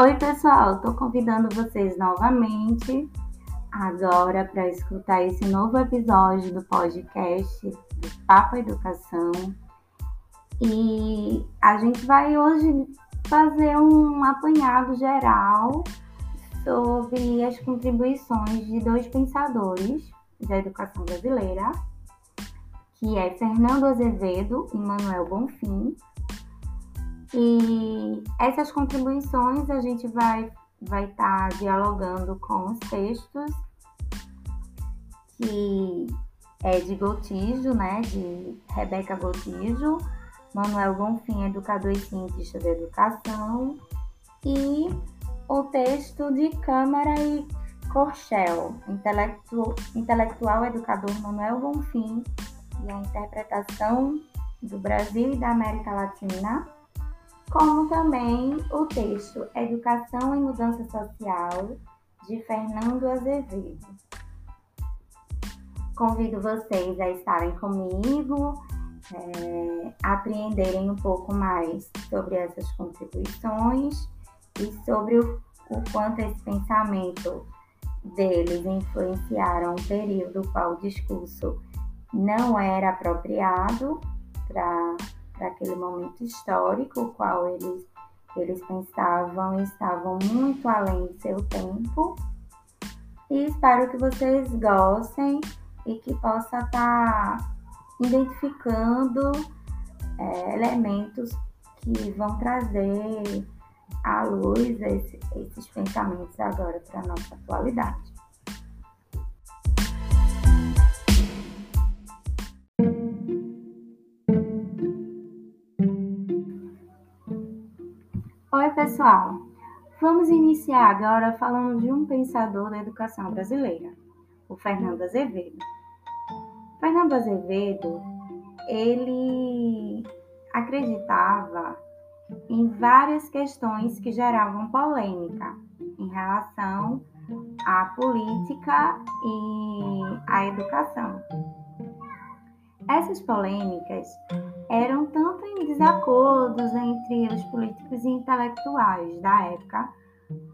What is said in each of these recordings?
Oi, pessoal, estou convidando vocês novamente agora para escutar esse novo episódio do podcast do Papo Educação. E a gente vai hoje fazer um apanhado geral sobre as contribuições de dois pensadores da educação brasileira, que é Fernando Azevedo e Manuel Bonfim. E essas contribuições a gente vai vai estar tá dialogando com os textos que é de Gotijo, né, de Rebeca Gotijo, Manuel Bonfim, educador e cientista da educação, e o texto de Câmara e Corchel, intelectu intelectual educador Manuel Bonfim, e a interpretação do Brasil e da América Latina, como também o texto Educação e Mudança Social, de Fernando Azevedo. Convido vocês a estarem comigo, é, apreenderem um pouco mais sobre essas contribuições e sobre o, o quanto esse pensamento deles influenciaram um período qual o discurso não era apropriado para para aquele momento histórico, o qual eles, eles pensavam e estavam muito além do seu tempo. E espero que vocês gostem e que possa estar tá identificando é, elementos que vão trazer à luz esse, esses pensamentos agora para a nossa atualidade. Pessoal! Vamos iniciar agora falando de um pensador da educação brasileira, o Fernando Azevedo. Fernando Azevedo, ele acreditava em várias questões que geravam polêmica em relação à política e à educação. Essas polêmicas eram tanto em desacordos entre os políticos e intelectuais da época,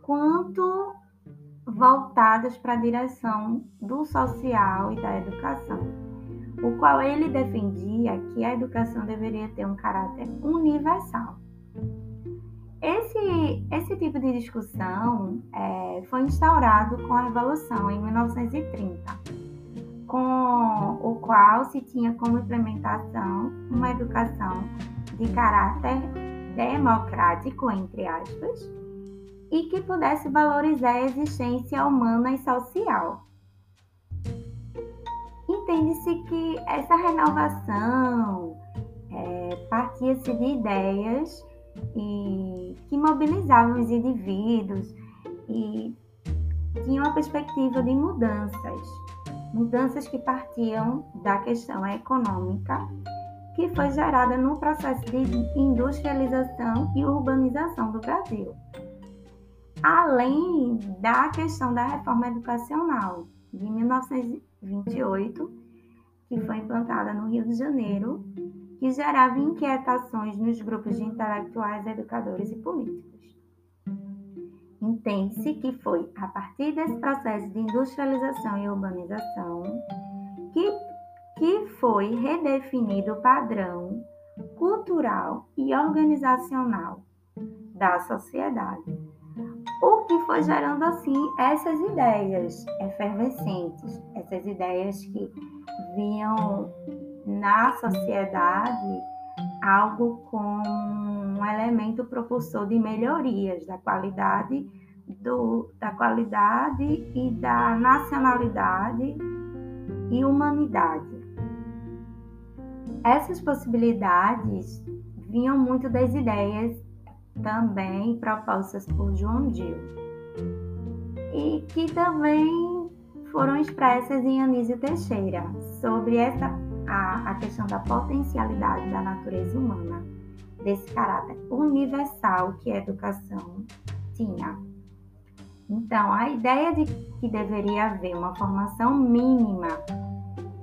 quanto voltadas para a direção do social e da educação, o qual ele defendia que a educação deveria ter um caráter universal. Esse, esse tipo de discussão é, foi instaurado com a Revolução em 1930 com o qual se tinha como implementação uma educação de caráter democrático, entre aspas, e que pudesse valorizar a existência humana e social. Entende-se que essa renovação é, partia-se de ideias e, que mobilizavam os indivíduos e tinha uma perspectiva de mudanças mudanças que partiam da questão econômica, que foi gerada no processo de industrialização e urbanização do Brasil. Além da questão da reforma educacional de 1928, que foi implantada no Rio de Janeiro, que gerava inquietações nos grupos de intelectuais, educadores e políticos. Entende-se que foi a partir desse processo de industrialização e urbanização que, que foi redefinido o padrão cultural e organizacional da sociedade. O que foi gerando assim essas ideias efervescentes, essas ideias que viam na sociedade algo como um elemento propulsor de melhorias da qualidade do, da qualidade e da nacionalidade e humanidade. Essas possibilidades vinham muito das ideias também propostas por João Dio e que também foram expressas em Anísio Teixeira sobre essa a, a questão da potencialidade da natureza humana desse caráter universal que a educação tinha. Então, a ideia de que deveria haver uma formação mínima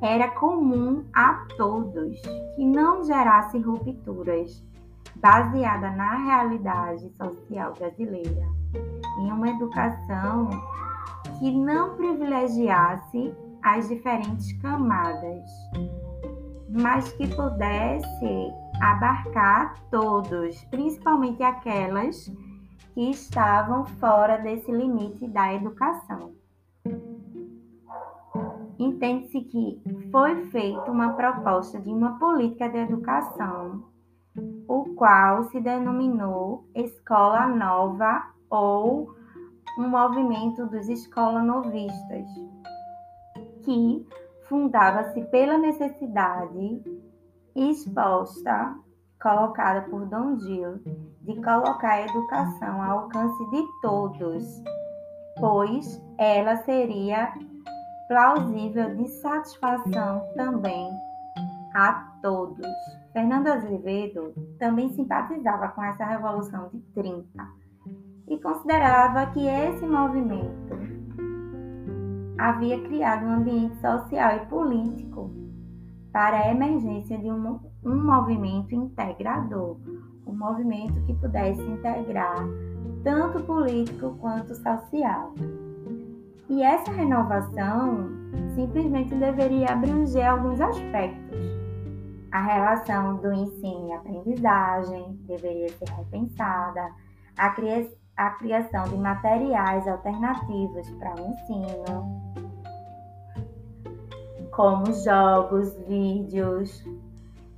era comum a todos, que não gerasse rupturas, baseada na realidade social brasileira, em uma educação que não privilegiasse as diferentes camadas, mas que pudesse abarcar todos, principalmente aquelas que estavam fora desse limite da educação. Entende-se que foi feita uma proposta de uma política de educação, o qual se denominou Escola Nova ou um movimento dos escolanovistas, que fundava-se pela necessidade exposta, colocada por Dom Gil, de colocar a educação ao alcance de todos, pois ela seria plausível de satisfação também a todos. Fernando Azevedo também simpatizava com essa Revolução de 30 e considerava que esse movimento havia criado um ambiente social e político para a emergência de um, um movimento integrador, um movimento que pudesse integrar tanto político quanto social. E essa renovação simplesmente deveria abranger alguns aspectos. A relação do ensino e aprendizagem deveria ser repensada, a, a criação de materiais alternativos para o ensino, como jogos, vídeos,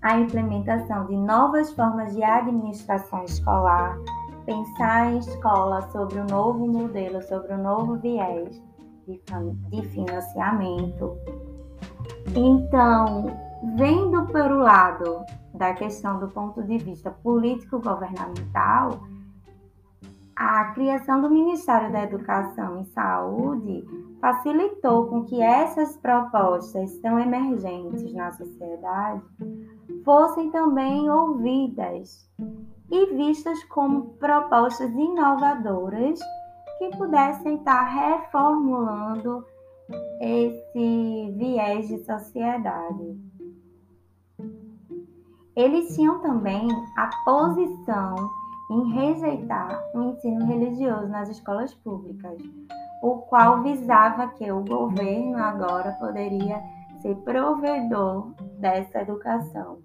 a implementação de novas formas de administração escolar, pensar em escola sobre o novo modelo, sobre o novo viés de financiamento. Então, vendo pelo lado da questão do ponto de vista político-governamental, a criação do Ministério da Educação e Saúde facilitou com que essas propostas tão emergentes na sociedade fossem também ouvidas e vistas como propostas inovadoras que pudessem estar reformulando esse viés de sociedade. Eles tinham também a posição em rejeitar o ensino religioso nas escolas públicas, o qual visava que o governo agora poderia ser provedor dessa educação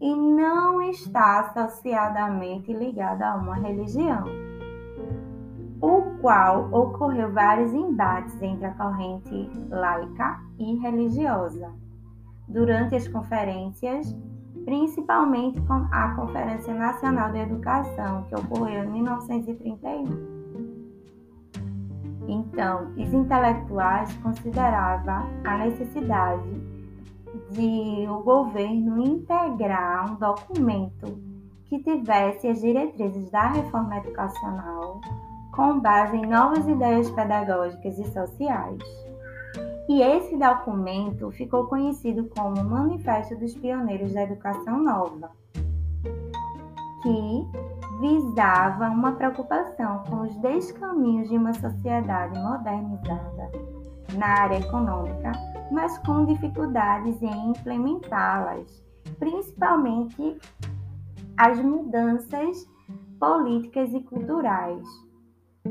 e não está associadamente ligado a uma religião, o qual ocorreu vários embates entre a corrente laica e religiosa. Durante as conferências principalmente com a Conferência Nacional de Educação, que ocorreu em 1931. Então, os intelectuais consideravam a necessidade de o governo integrar um documento que tivesse as diretrizes da reforma educacional com base em novas ideias pedagógicas e sociais. E esse documento ficou conhecido como Manifesto dos Pioneiros da Educação Nova, que visava uma preocupação com os descaminhos de uma sociedade modernizada na área econômica, mas com dificuldades em implementá-las, principalmente as mudanças políticas e culturais,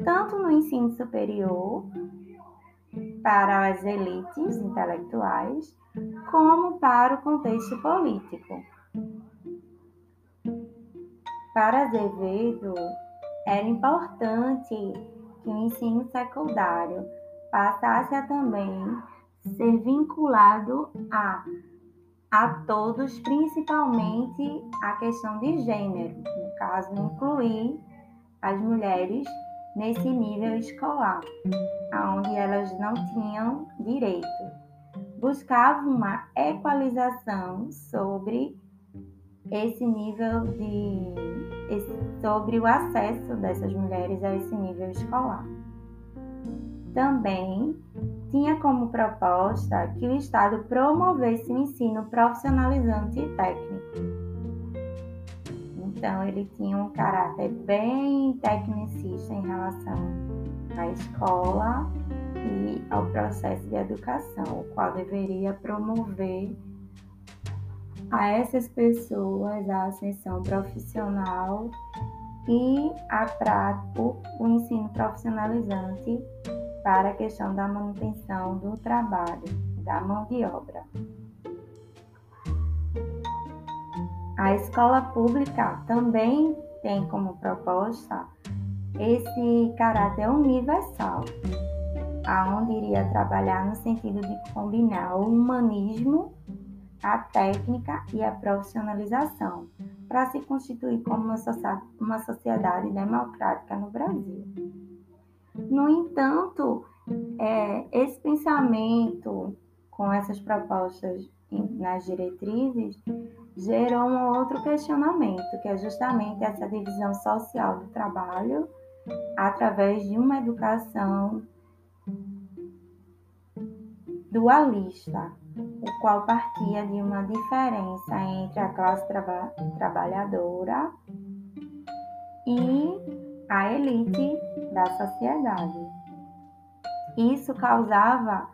tanto no ensino superior para as elites intelectuais, como para o contexto político. Para Azevedo, era importante que o ensino secundário passasse a também ser vinculado a, a todos, principalmente a questão de gênero, no caso, incluir as mulheres nesse nível escolar, onde elas não tinham direito. Buscava uma equalização sobre esse nível de sobre o acesso dessas mulheres a esse nível escolar. Também tinha como proposta que o Estado promovesse o ensino profissionalizante e técnico, então, ele tinha um caráter bem tecnicista em relação à escola e ao processo de educação, o qual deveria promover a essas pessoas a ascensão profissional e a prático o ensino profissionalizante para a questão da manutenção do trabalho, da mão de obra. A escola pública também tem como proposta esse caráter universal, aonde iria trabalhar no sentido de combinar o humanismo, a técnica e a profissionalização, para se constituir como uma sociedade democrática no Brasil. No entanto, é, esse pensamento com essas propostas nas diretrizes gerou um outro questionamento, que é justamente essa divisão social do trabalho através de uma educação dualista, o qual partia de uma diferença entre a classe traba trabalhadora e a elite da sociedade. Isso causava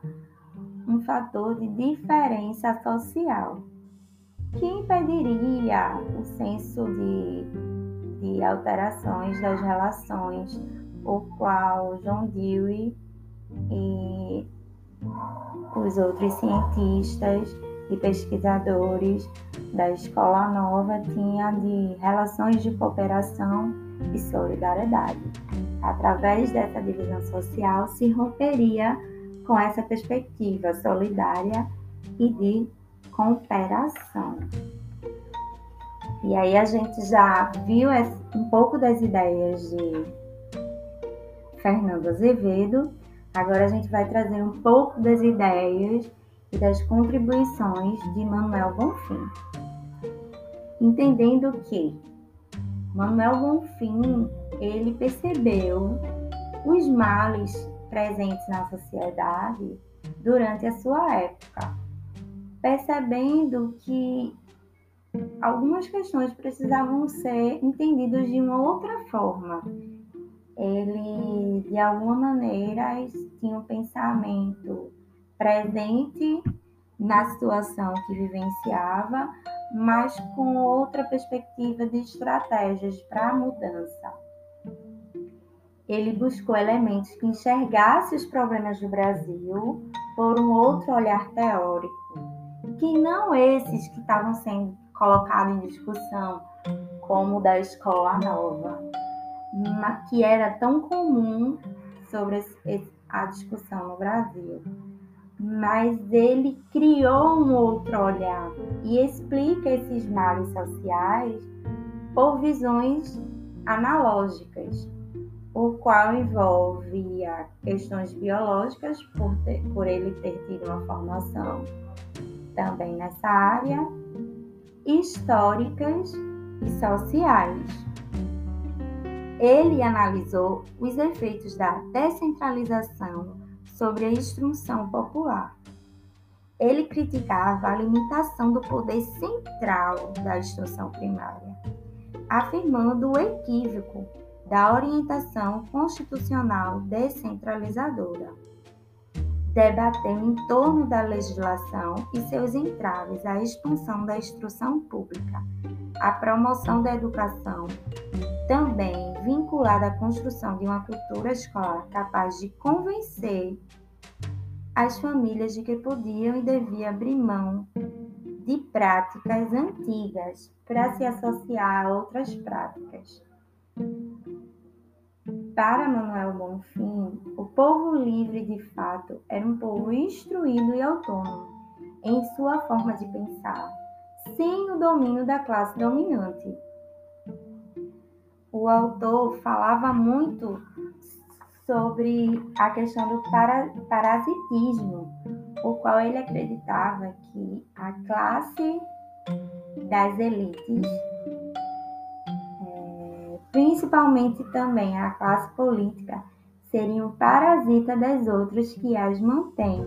um fator de diferença social que impediria o senso de, de alterações das relações, o qual John Dewey e os outros cientistas e pesquisadores da Escola Nova tinham de relações de cooperação e solidariedade. Através dessa divisão social, se romperia com essa perspectiva solidária e de cooperação. E aí a gente já viu um pouco das ideias de Fernando Azevedo. Agora a gente vai trazer um pouco das ideias e das contribuições de Manuel Bonfim. Entendendo que Manuel Bonfim, ele percebeu os males presentes na sociedade durante a sua época percebendo que algumas questões precisavam ser entendidas de uma outra forma. Ele, de alguma maneira, tinha um pensamento presente na situação que vivenciava, mas com outra perspectiva de estratégias para a mudança. Ele buscou elementos que enxergassem os problemas do Brasil por um outro olhar teórico que não esses que estavam sendo colocados em discussão, como o da escola nova, que era tão comum sobre a discussão no Brasil. Mas ele criou um outro olhar e explica esses males sociais por visões analógicas, o qual envolve questões biológicas, por, ter, por ele ter tido uma formação também nessa área, históricas e sociais. Ele analisou os efeitos da descentralização sobre a instrução popular. Ele criticava a limitação do poder central da instrução primária, afirmando o equívoco da orientação constitucional descentralizadora debatendo em torno da legislação e seus entraves à expansão da instrução pública, a promoção da educação, também vinculada à construção de uma cultura escolar capaz de convencer as famílias de que podiam e deviam abrir mão de práticas antigas para se associar a outras práticas. Para Manuel Bonfim, o povo livre de fato era um povo instruído e autônomo em sua forma de pensar, sem o domínio da classe dominante. O autor falava muito sobre a questão do parasitismo, o qual ele acreditava que a classe das elites principalmente também a classe política, seriam parasita das outras que as mantêm.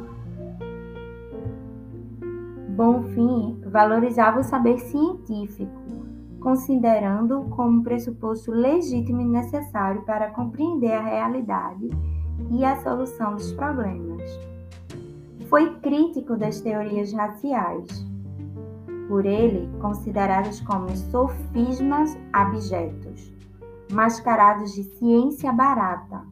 Bonfim valorizava o saber científico, considerando-o como pressuposto legítimo e necessário para compreender a realidade e a solução dos problemas. Foi crítico das teorias raciais, por ele consideradas como sofismas abjetos mascarados de ciência barata,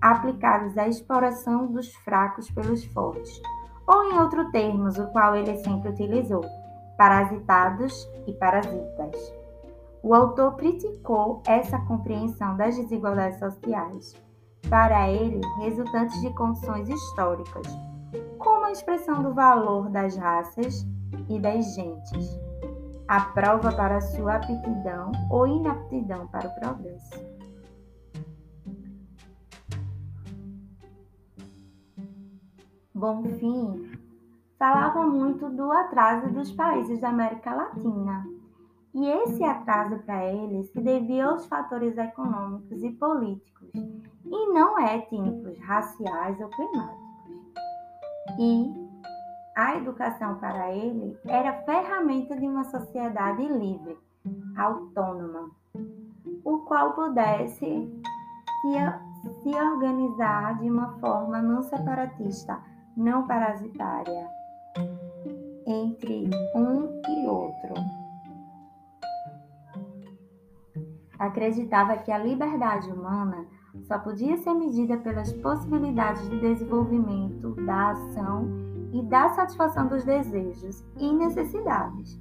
aplicados à exploração dos fracos pelos fortes, ou em outros termos, o qual ele sempre utilizou, parasitados e parasitas. O autor criticou essa compreensão das desigualdades sociais, para ele resultantes de condições históricas, como a expressão do valor das raças e das gentes, a prova para sua aptidão ou inaptidão para o progresso. Bonfim falava muito do atraso dos países da América Latina. E esse atraso para ele se devia aos fatores econômicos e políticos, e não étnicos, raciais ou climáticos. E a educação para ele era ferramenta de uma sociedade livre, autônoma, o qual pudesse se, se organizar de uma forma não separatista, não parasitária entre um e outro. Acreditava que a liberdade humana só podia ser medida pelas possibilidades de desenvolvimento da ação e da satisfação dos desejos e necessidades.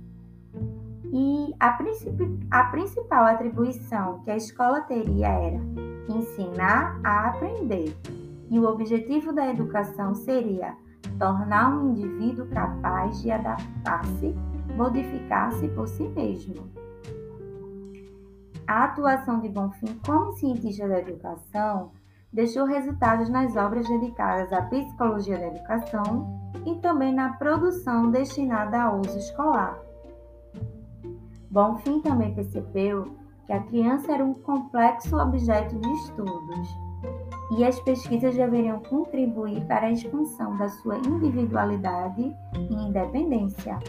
E a, a principal atribuição que a escola teria era ensinar a aprender. E o objetivo da educação seria tornar um indivíduo capaz de adaptar-se, modificar-se por si mesmo. A atuação de Bonfim como cientista da educação deixou resultados nas obras dedicadas à psicologia da educação e também na produção destinada a uso escolar. Bonfim também percebeu que a criança era um complexo objeto de estudos e as pesquisas deveriam contribuir para a expansão da sua individualidade e independência.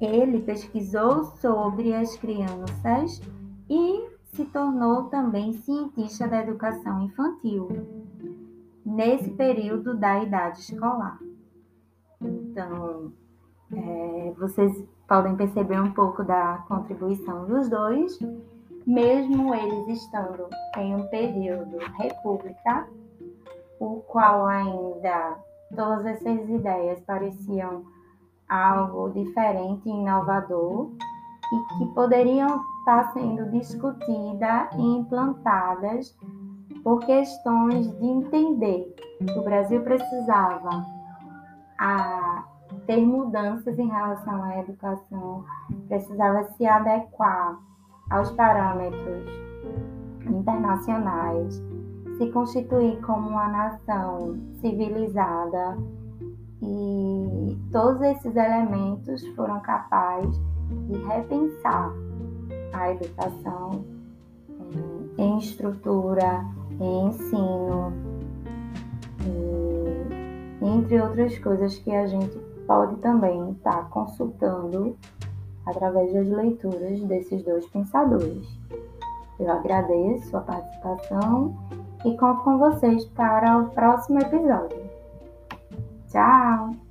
Ele pesquisou sobre as crianças e se tornou também cientista da educação infantil, nesse período da idade escolar. Então, é, vocês podem perceber um pouco da contribuição dos dois mesmo eles estando em um período república, o qual ainda todas essas ideias pareciam algo diferente inovador e que poderiam estar sendo discutidas e implantadas por questões de entender que o Brasil precisava a ter mudanças em relação à educação, precisava se adequar aos parâmetros internacionais, se constituir como uma nação civilizada. E todos esses elementos foram capazes de repensar a educação em estrutura, em ensino, e, entre outras coisas que a gente pode também estar tá consultando através das leituras desses dois pensadores. Eu agradeço a participação e conto com vocês para o próximo episódio. Tchau!